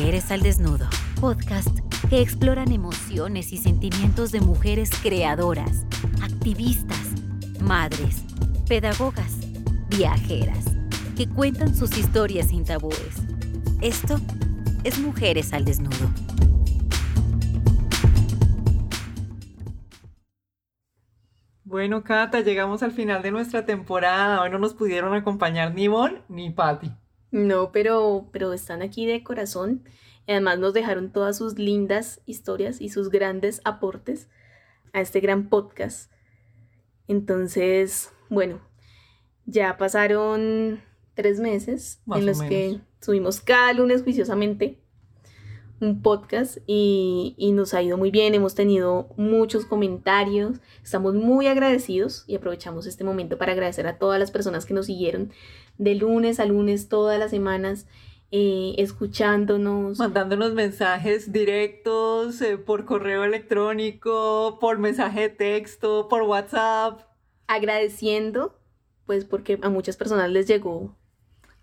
Mujeres al Desnudo, podcast que exploran emociones y sentimientos de mujeres creadoras, activistas, madres, pedagogas, viajeras, que cuentan sus historias sin tabúes. Esto es Mujeres al Desnudo. Bueno, Cata, llegamos al final de nuestra temporada. Hoy no nos pudieron acompañar ni Mon ni Patty. No, pero, pero están aquí de corazón. Y además nos dejaron todas sus lindas historias y sus grandes aportes a este gran podcast. Entonces, bueno, ya pasaron tres meses en los que subimos cada lunes juiciosamente un podcast y, y, nos ha ido muy bien, hemos tenido muchos comentarios, estamos muy agradecidos y aprovechamos este momento para agradecer a todas las personas que nos siguieron de lunes a lunes todas las semanas. Eh, escuchándonos. Mandándonos mensajes directos eh, por correo electrónico, por mensaje de texto, por WhatsApp. Agradeciendo, pues porque a muchas personas les llegó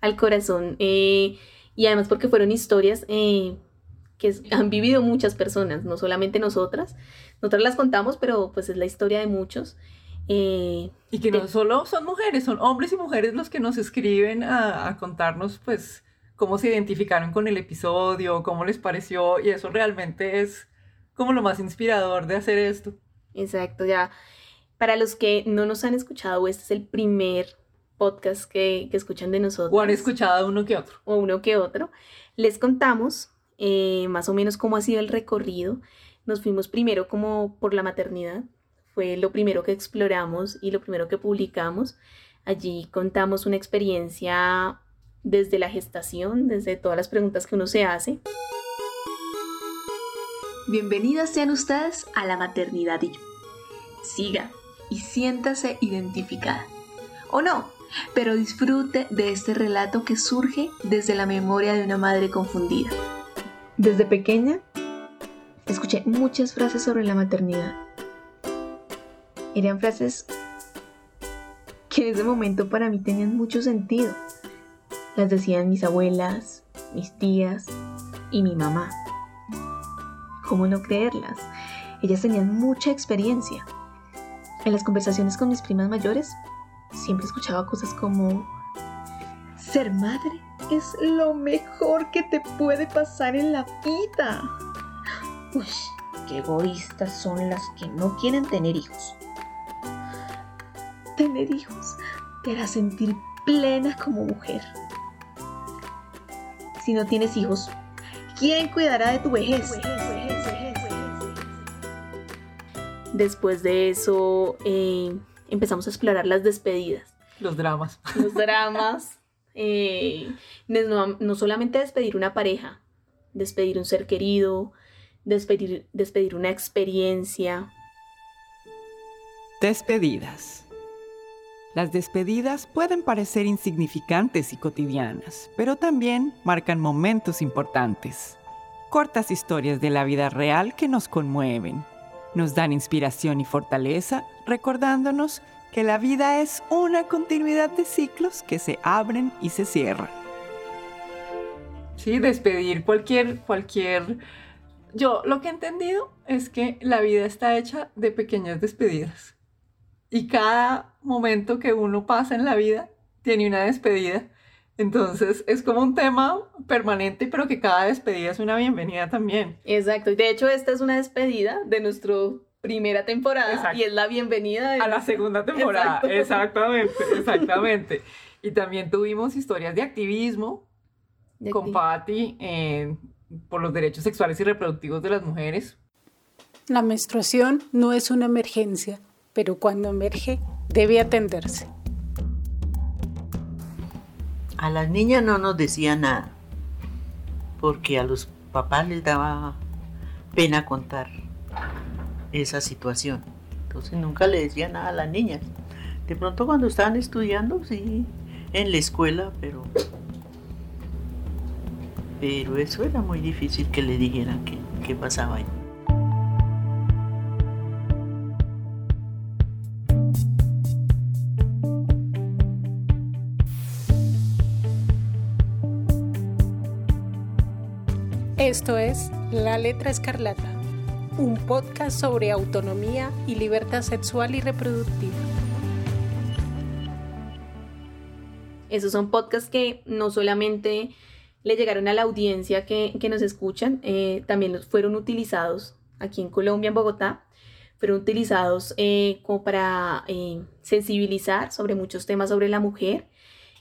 al corazón eh, y además porque fueron historias que han vivido muchas personas, no solamente nosotras. Nosotras las contamos, pero pues es la historia de muchos. Eh, y que no solo son mujeres, son hombres y mujeres los que nos escriben a, contarnos pues cómo se identificaron con el episodio, cómo les pareció, y eso realmente es como lo más inspirador de hacer esto. Exacto, ya. Para los que no nos han escuchado, este es el primer podcast que, que escuchan de nosotros. O han escuchado uno que otro. O uno que otro. Les contamos eh, más o menos cómo ha sido el recorrido. Nos fuimos primero como por la maternidad, fue lo primero que exploramos y lo primero que publicamos. Allí contamos una experiencia desde la gestación, desde todas las preguntas que uno se hace. Bienvenidas sean ustedes a la maternidad y yo. Siga y siéntase identificada. O no, pero disfrute de este relato que surge desde la memoria de una madre confundida. Desde pequeña, escuché muchas frases sobre la maternidad. Eran frases que en ese momento para mí tenían mucho sentido. Las decían mis abuelas, mis tías y mi mamá. ¿Cómo no creerlas? Ellas tenían mucha experiencia. En las conversaciones con mis primas mayores, siempre escuchaba cosas como, ser madre es lo mejor que te puede pasar en la vida. Uy, qué egoístas son las que no quieren tener hijos. Tener hijos te hará sentir plena como mujer. Si no tienes hijos, ¿quién cuidará de tu vejez? Después de eso, eh, empezamos a explorar las despedidas. Los dramas. Los dramas. Eh, no, solamente despedir una pareja, despedir un ser querido, despedir, despedir una experiencia. Despedidas. Las despedidas pueden parecer insignificantes y cotidianas, pero también marcan momentos importantes. Cortas historias de la vida real que nos conmueven, nos dan inspiración y fortaleza, recordándonos que la vida es una continuidad de ciclos que se abren y se cierran. Sí, despedir cualquier, cualquier... Yo lo que he entendido es que la vida está hecha de pequeñas despedidas. Y cada momento que uno pasa en la vida tiene una despedida. Entonces es como un tema permanente, pero que cada despedida es una bienvenida también. Exacto. Y de hecho esta es una despedida de nuestro primera temporada y es la bienvenida a la segunda temporada. Exactamente, exactamente. y también tuvimos historias de activismo con Patti por los derechos sexuales y reproductivos de las mujeres. La menstruación no es una emergencia, pero cuando emerge debe atenderse. A las niñas no nos decía nada, porque a los papás les daba pena contar esa situación. Entonces nunca le decía nada a las niñas. De pronto cuando estaban estudiando, sí, en la escuela, pero... Pero eso era muy difícil que le dijeran qué, pasaba ahí. Esto es La Letra Escarlata, un podcast sobre autonomía y libertad sexual y reproductiva. Esos son podcasts que no solamente le llegaron a la audiencia que, nos escuchan, eh, también los fueron utilizados aquí en Colombia, en Bogotá, fueron utilizados eh, como para eh, sensibilizar sobre muchos temas sobre la mujer,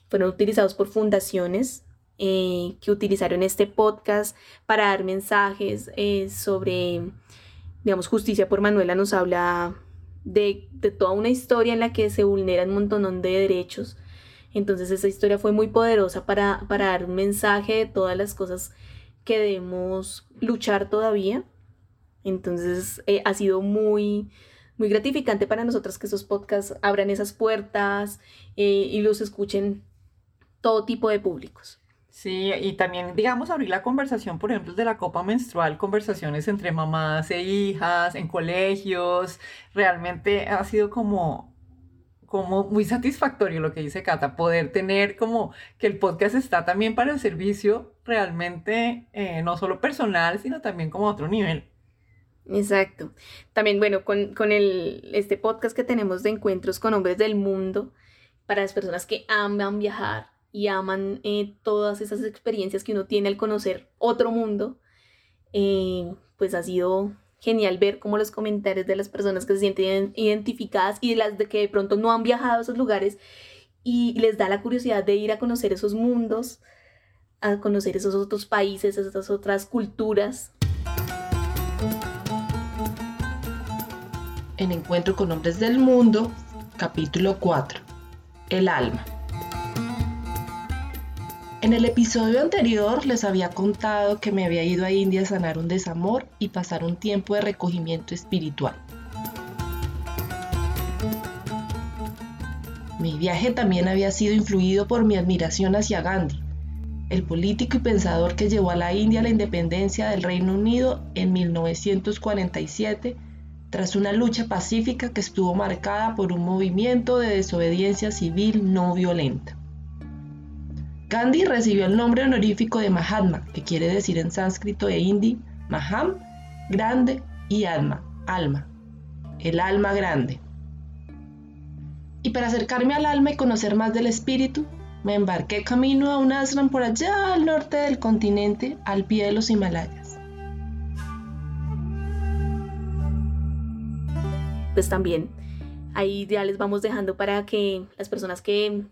fueron utilizados por fundaciones eh, que utilizaron este podcast para dar mensajes eh, sobre, digamos, justicia por Manuela nos habla de, toda una historia en la que se vulneran un montón de derechos. Entonces esa historia fue muy poderosa para, para dar un mensaje de todas las cosas que debemos luchar todavía. Entonces eh, ha sido muy, muy gratificante para nosotros que esos podcasts abran esas puertas y los escuchen todo tipo de públicos. Sí, y también, digamos, abrir la conversación, por ejemplo, de la copa menstrual, conversaciones entre mamás e hijas, en colegios, realmente ha sido como, como muy satisfactorio lo que dice Cata, poder tener como que el podcast está también para el servicio realmente, eh, no solo personal, sino también como a otro nivel. Exacto. También, bueno, con, con el, este podcast que tenemos de encuentros con hombres del mundo, para las personas que aman viajar, y aman eh, todas esas experiencias que uno tiene al conocer otro mundo, eh, pues ha sido genial ver cómo los comentarios de las personas que se sienten identificadas y de las que de pronto no han viajado a esos lugares y les da la curiosidad de ir a conocer esos mundos, a conocer esos otros países, esas otras culturas. En Encuentro con Hombres del Mundo, capítulo 4. El alma. En el episodio anterior les había contado que me había ido a India a sanar un desamor y pasar un tiempo de recogimiento espiritual. Mi viaje también había sido influido por mi admiración hacia Gandhi, el político y pensador que llevó a la India la independencia del Reino Unido en 1947 tras una lucha pacífica que estuvo marcada por un movimiento de desobediencia civil no violenta. Gandhi recibió el nombre honorífico de Mahatma, que quiere decir en sánscrito e hindi Maham, grande, y Atma, alma, el alma grande. Y para acercarme al alma y conocer más del espíritu, me embarqué camino a un ashram por allá al norte del continente, al pie de los Himalayas. Pues también ahí ya les vamos dejando para que las personas que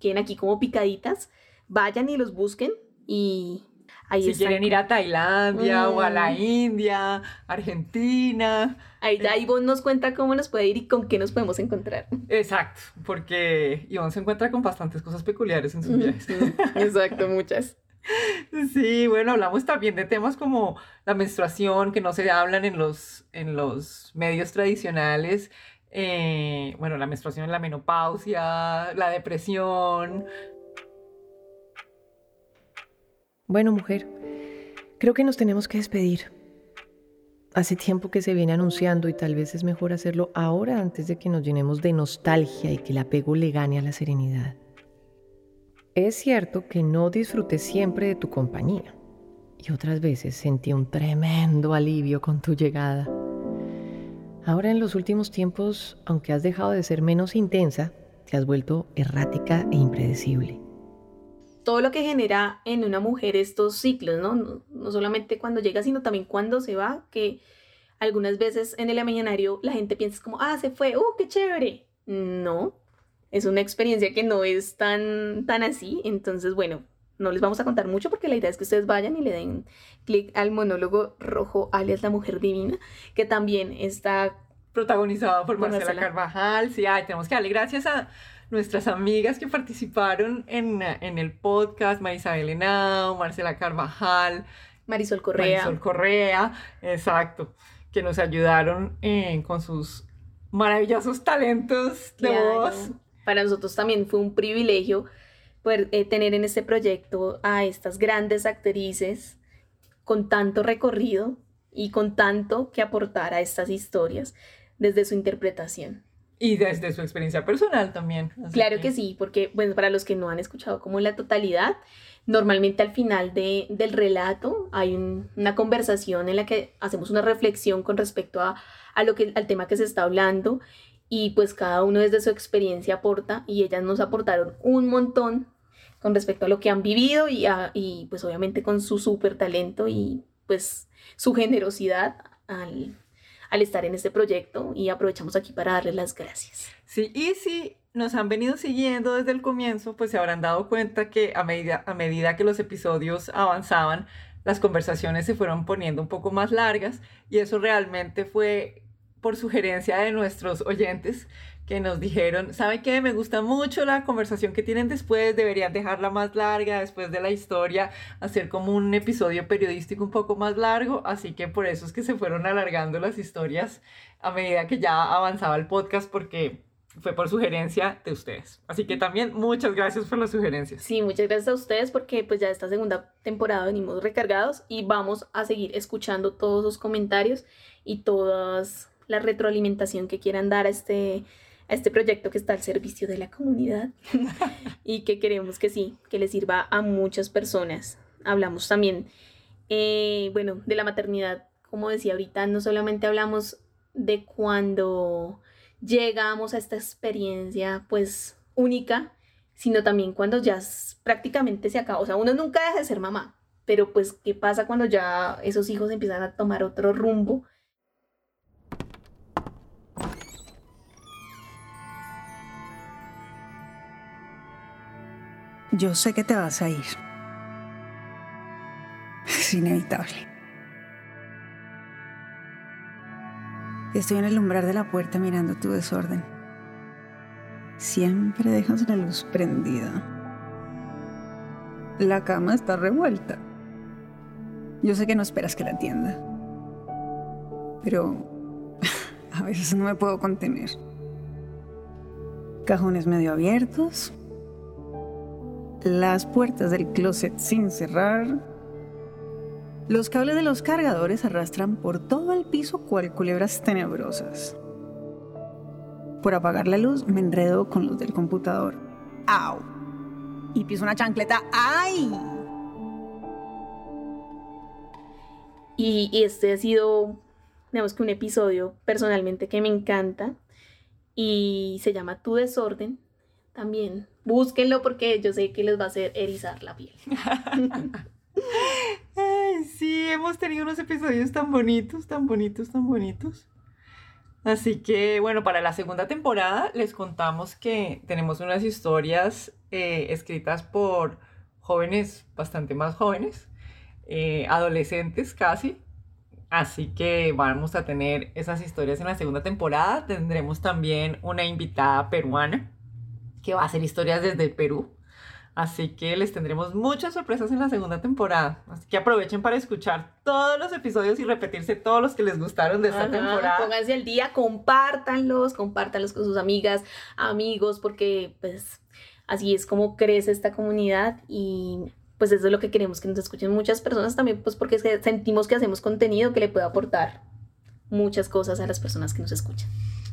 queden aquí como picaditas, vayan y los busquen y ahí Si quieren ir a Tailandia o a la mm. India, Argentina. Ahí ya Ivonne nos cuenta cómo nos puede ir y con qué nos podemos encontrar. Exacto, porque Ivonne se encuentra con bastantes cosas peculiares en sus viajes. Exacto, muchas. Sí, bueno, hablamos también de temas como la menstruación, que no se hablan en los, en los medios tradicionales. Eh, bueno, la menstruación, la menopausia, la depresión, Bueno, mujer, creo que nos tenemos que despedir. Hace tiempo que se viene anunciando y tal vez es mejor hacerlo ahora antes de que nos llenemos de nostalgia y que el apego le gane a la serenidad. Es cierto que no disfruté siempre de tu compañía y otras veces sentí un tremendo alivio con tu llegada. Ahora en los últimos tiempos, aunque has dejado de ser menos intensa, te has vuelto errática e impredecible todo lo que genera en una mujer estos ciclos, ¿no? ¿no? solamente cuando llega, sino también cuando se va, que algunas veces en el amañanario la gente piensa como, ah, se fue, ¡uh, qué chévere! No, es una experiencia que no es tan, tan así, entonces, bueno, no les vamos a contar mucho porque la idea es que ustedes vayan y le den clic al monólogo rojo, alias La Mujer Divina, que también está protagonizado por Marcela, Carvajal. Sí, ay, tenemos que darle gracias a nuestras amigas que participaron en, el podcast, Marisabel Henao, Marcela Carvajal, Marisol Correa. Marisol Correa, exacto, que nos ayudaron eh, con sus maravillosos talentos de voz. Para nosotros también fue un privilegio poder eh, tener en este proyecto a estas grandes actrices con tanto recorrido y con tanto que aportar a estas historias desde su interpretación. Y desde su experiencia personal también. Claro que sí, porque bueno, para los que no han escuchado como la totalidad, normalmente al final de, del relato hay un- una conversación en la que hacemos una reflexión con respecto a, a lo que, al tema que se está hablando y pues cada uno desde su experiencia aporta y ellas nos aportaron un montón con respecto a lo que han vivido y, a- y pues obviamente con su súper talento y pues su generosidad al, al estar en este proyecto y aprovechamos aquí para darles las gracias. Sí, y si nos han venido siguiendo desde el comienzo, pues se habrán dado cuenta que a medida, a medida que los episodios avanzaban, las conversaciones se fueron poniendo un poco más largas y eso realmente fue por sugerencia de nuestros oyentes que nos dijeron, ¿saben qué? Me gusta mucho la conversación que tienen después, deberían dejarla más larga después de la historia, hacer como un episodio periodístico un poco más largo, así que por eso es que se fueron alargando las historias a medida que ya avanzaba el podcast porque fue por sugerencia de ustedes. Así que también muchas gracias por las sugerencias. Sí, muchas gracias a ustedes porque pues ya esta segunda temporada venimos recargados y vamos a seguir escuchando todos los comentarios y todas la retroalimentación que quieran dar a este, a este proyecto que está al servicio de la comunidad y que queremos que sí, que le sirva a muchas personas. Hablamos también, eh, bueno, de la maternidad, como decía ahorita, no solamente hablamos de cuando llegamos a esta experiencia pues única, sino también cuando ya prácticamente se acaba. O sea, uno nunca deja de ser mamá, pero pues, ¿qué pasa cuando ya esos hijos empiezan a tomar otro rumbo? Yo sé que te vas a ir. Es inevitable. Estoy en el umbral de la puerta mirando tu desorden. Siempre dejas la luz prendida. La cama está revuelta. Yo sé que no esperas que la atienda. Pero a veces no me puedo contener. Cajones medio abiertos, las puertas del closet sin cerrar. Los cables de los cargadores arrastran por todo el piso cual culebras tenebrosas. Por apagar la luz me enredo con los del computador. ¡Au! Y piso una chancleta. ¡Ay! Y, este ha sido, digamos que un episodio personalmente que me encanta y se llama Tu desorden. También búsquenlo porque yo sé que les va a hacer erizar la piel. Ay, sí, hemos tenido unos episodios tan bonitos, tan bonitos, tan bonitos. Así que, bueno, para la segunda temporada les contamos que tenemos unas historias eh, escritas por jóvenes bastante más jóvenes, eh, adolescentes casi. Así que vamos a tener esas historias en la segunda temporada. Tendremos también una invitada peruana que va a hacer historias desde Perú. Así que les tendremos muchas sorpresas en la segunda temporada. Así que aprovechen para escuchar todos los episodios y repetirse todos los que les gustaron de esta Ajá, temporada. Pónganse al día, compártanlos, compártanlos con sus amigas, amigos, porque pues así es como crece esta comunidad y pues eso es lo que queremos que nos escuchen muchas personas también, pues porque sentimos que hacemos contenido que le puede aportar muchas cosas a las personas que nos escuchan.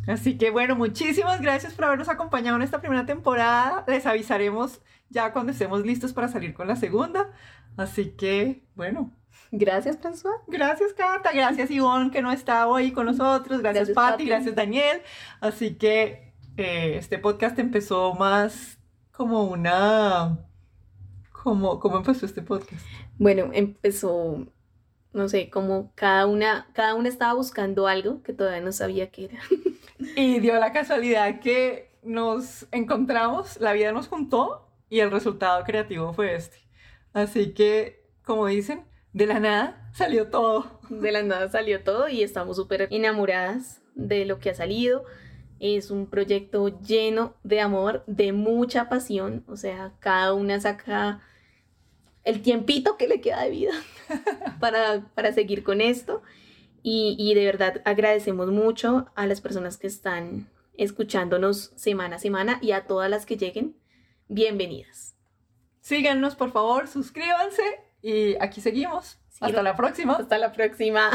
Así que bueno, muchísimas gracias por habernos acompañado en esta primera temporada. Les avisaremos ya cuando estemos listos para salir con la segunda. Así que bueno, Gracias, François. gracias Cata, gracias Ivonne que no está hoy con nosotros, gracias, Gracias, Patti, gracias Daniel. Así que eh, este podcast empezó más como una... Como, ¿Cómo empezó este podcast? Bueno, empezó, no sé, como cada una, cada una estaba buscando algo que todavía no sabía qué era. Y dio la casualidad que nos encontramos, la vida nos juntó y el resultado creativo fue este. Así que, como dicen, de la nada salió todo. De la nada salió todo y estamos súper enamoradas de lo que ha salido. Es un proyecto lleno de amor, de mucha pasión. O sea, cada una saca el tiempito que le queda de vida para, para seguir con esto. Y, y de verdad agradecemos mucho a las personas que están escuchándonos semana a semana y a todas las que lleguen. Bienvenidas. Síganos, por favor, suscríbanse y aquí seguimos. Hasta la próxima. Hasta la próxima.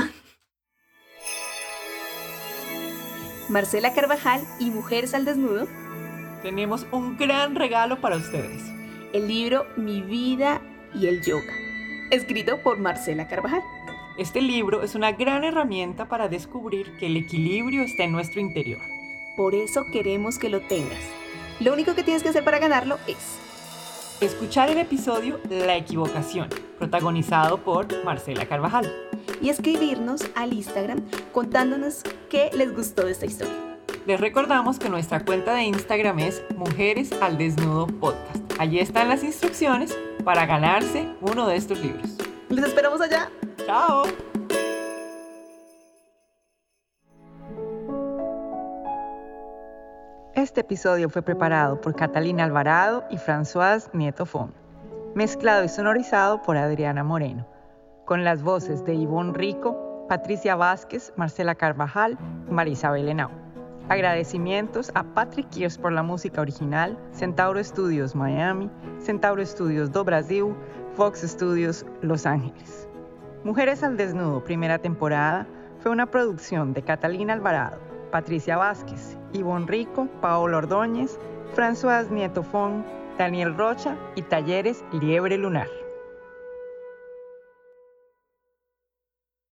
Marcela Carvajal y Mujeres al Desnudo, tenemos un gran regalo para ustedes. El libro Mi vida y el yoga, escrito por Marcela Carvajal. Este libro es una gran herramienta para descubrir que el equilibrio está en nuestro interior. Por eso queremos que lo tengas. Lo único que tienes que hacer para ganarlo es escuchar el episodio La equivocación, protagonizado por Marcela Carvajal. Y escribirnos al Instagram contándonos qué les gustó de esta historia. Les recordamos que nuestra cuenta de Instagram es Mujeres al Desnudo Podcast. Allí están las instrucciones para ganarse uno de estos libros. ¡Les esperamos allá! ¡Chao! Este episodio fue preparado por Catalina Alvarado y Françoise Nieto Fon, mezclado y sonorizado por Adriana Moreno, con las voces de Ivonne Rico, Patricia Vázquez, Marcela Carvajal y Marisabel Henao. Agradecimientos a Patrick Kiers por la música original, Centauro Studios Miami, Centauro Studios do Brasil, Fox Studios Los Ángeles. Mujeres al Desnudo, primera temporada, fue una producción de Catalina Alvarado, Patricia Vázquez, Ivonne Rico, Paolo Ordóñez, François Nieto Fon, Daniel Rocha y Talleres Liebre Lunar.